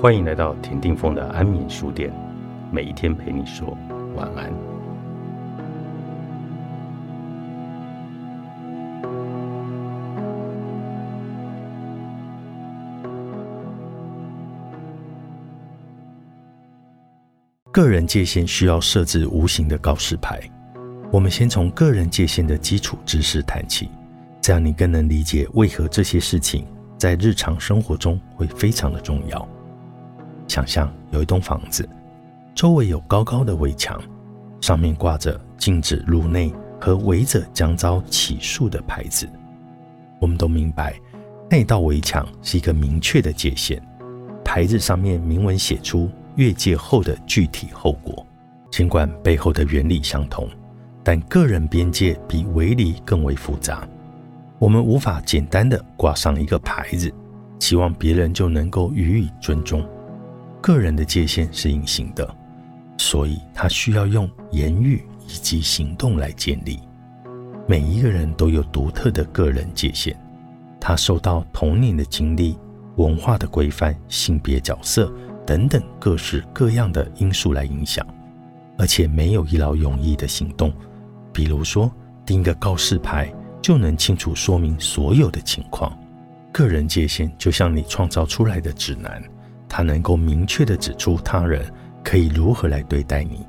欢迎来到田定峰的安眠书店，每一天陪你说晚安。个人界限需要设置无形的告示牌。我们先从个人界限的基础知识谈起，这样你更能理解为何这些事情在日常生活中会非常的重要。想象有一栋房子，周围有高高的围墙，上面挂着禁止入内和违者将遭起诉的牌子。我们都明白，那道围墙是一个明确的界限，牌子上面明文写出越界后的具体后果。尽管背后的原理相同，但个人边界比围篱更为复杂。我们无法简单的挂上一个牌子，期望别人就能够予以尊重。个人的界限是隐形的，所以他需要用言语以及行动来建立。每一个人都有独特的个人界限，他受到童年的经历、文化的规范、性别角色等等各式各样的因素来影响，而且没有一劳永逸的行动。比如说，钉个告示牌就能清楚说明所有的情况。个人界限就像你创造出来的指南。他能够明确地指出他人可以如何来对待你，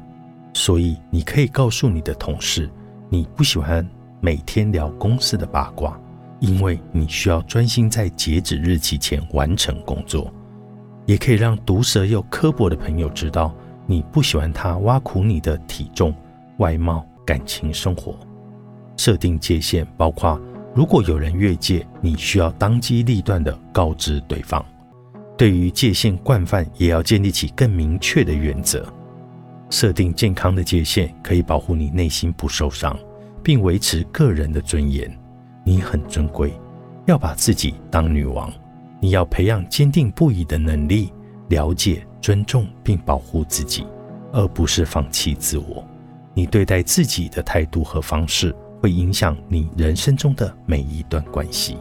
所以你可以告诉你的同事，你不喜欢每天聊公司的八卦，因为你需要专心在截止日期前完成工作。也可以让毒舌又刻薄的朋友知道，你不喜欢他挖苦你的体重、外貌、感情生活。设定界限包括，如果有人越界，你需要当机立断地告知对方。对于界限惯犯，也要建立起更明确的原则。设定健康的界限，可以保护你内心不受伤，并维持个人的尊严。你很尊贵，要把自己当女王。你要培养坚定不移的能力，了解、尊重并保护自己，而不是放弃自我。你对待自己的态度和方式，会影响你人生中的每一段关系。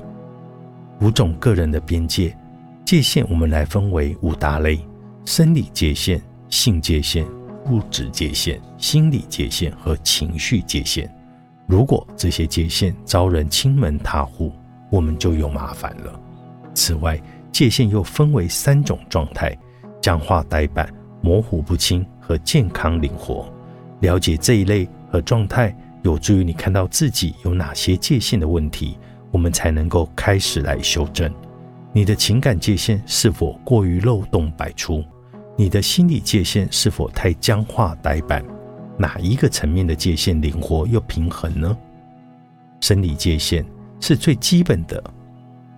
五种个人的边界。界限我们来分为五大类：生理界限、性界限、物质界限、心理界限和情绪界限。如果这些界限遭人亲门踏户，我们就有麻烦了。此外，界限又分为三种状态：僵化呆板、模糊不清和健康灵活。了解这一类和状态，有助于你看到自己有哪些界限的问题，我们才能够开始来修正。你的情感界限是否过于漏洞百出？你的心理界限是否太僵化呆板？哪一个层面的界限灵活又平衡呢？生理界限是最基本的。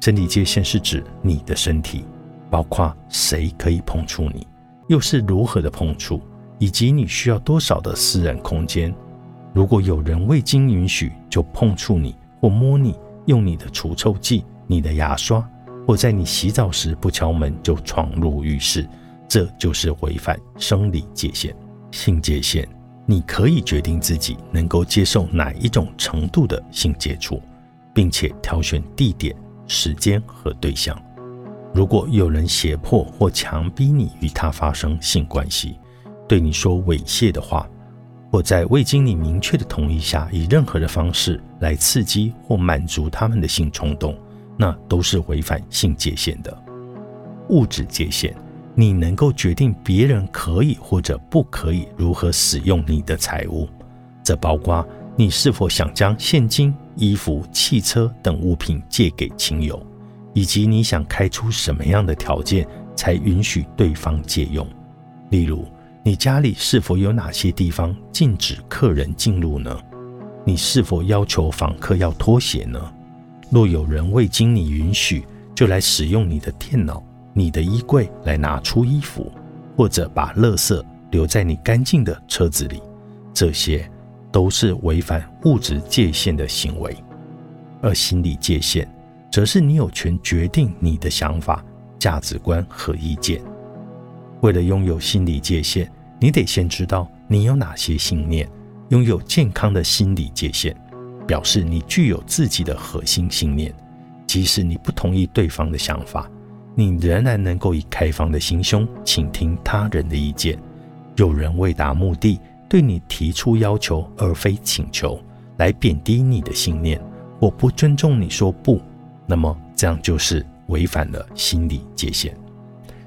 生理界限是指你的身体，包括谁可以碰触你，又是如何的碰触，以及你需要多少的私人空间。如果有人未经允许就碰触你或摸你，用你的除臭剂、你的牙刷。或在你洗澡时不敲门就闯入浴室，这就是违反生理界限、性界限。你可以决定自己能够接受哪一种程度的性接触，并且挑选地点、时间和对象。如果有人胁迫或强逼你与他发生性关系，对你说猥亵的话，或在未经你明确的同意下以任何的方式来刺激或满足他们的性冲动。那都是违反性界限的物质界限。你能够决定别人可以或者不可以如何使用你的财物，这包括你是否想将现金、衣服、汽车等物品借给亲友，以及你想开出什么样的条件才允许对方借用。例如，你家里是否有哪些地方禁止客人进入呢？你是否要求访客要脱鞋呢？若有人未经你允许就来使用你的电脑、你的衣柜来拿出衣服，或者把垃圾留在你干净的车子里，这些都是违反物质界限的行为。而心理界限，则是你有权决定你的想法、价值观和意见。为了拥有心理界限，你得先知道你有哪些信念，拥有健康的心理界限。表示你具有自己的核心信念，即使你不同意对方的想法，你仍然能够以开放的心胸倾听他人的意见。有人为达目的对你提出要求而非请求，来贬低你的信念或不尊重你说不，那么这样就是违反了心理界限、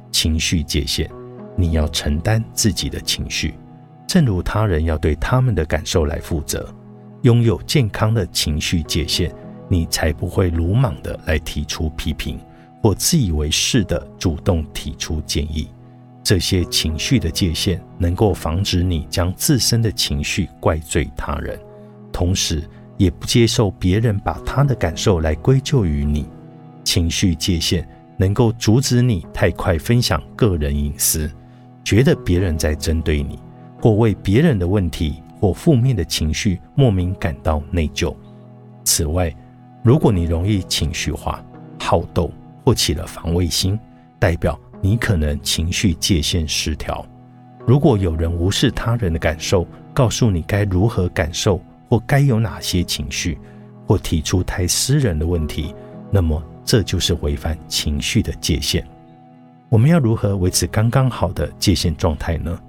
情绪界限。你要承担自己的情绪，正如他人要对他们的感受来负责。拥有健康的情绪界限，你才不会鲁莽的来提出批评，或自以为是的主动提出建议。这些情绪的界限能够防止你将自身的情绪怪罪他人，同时也不接受别人把他的感受来归咎于你。情绪界限能够阻止你太快分享个人隐私，觉得别人在针对你，或为别人的问题或负面的情绪莫名感到内疚。此外，如果你容易情绪化、好斗或起了防卫心，代表。你可能情绪界限失调。如果有人无视他人的感受，告诉你该如何感受或该有哪些情绪，或提出太私人的问题，那么这就是违反情绪的界限。我们要如何维持刚刚好的界限状态呢？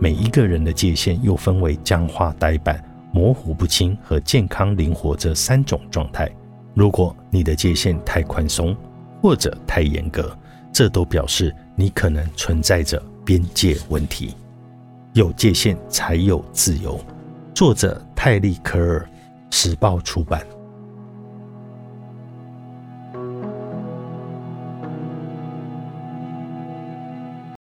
每一个人的界限又分为僵化呆板、模糊不清和健康灵活这三种状态。如果你的界限太宽松或者太严格，这都表示你可能存在着边界问题。有界限才有自由。作者泰利·科尔，时报出版。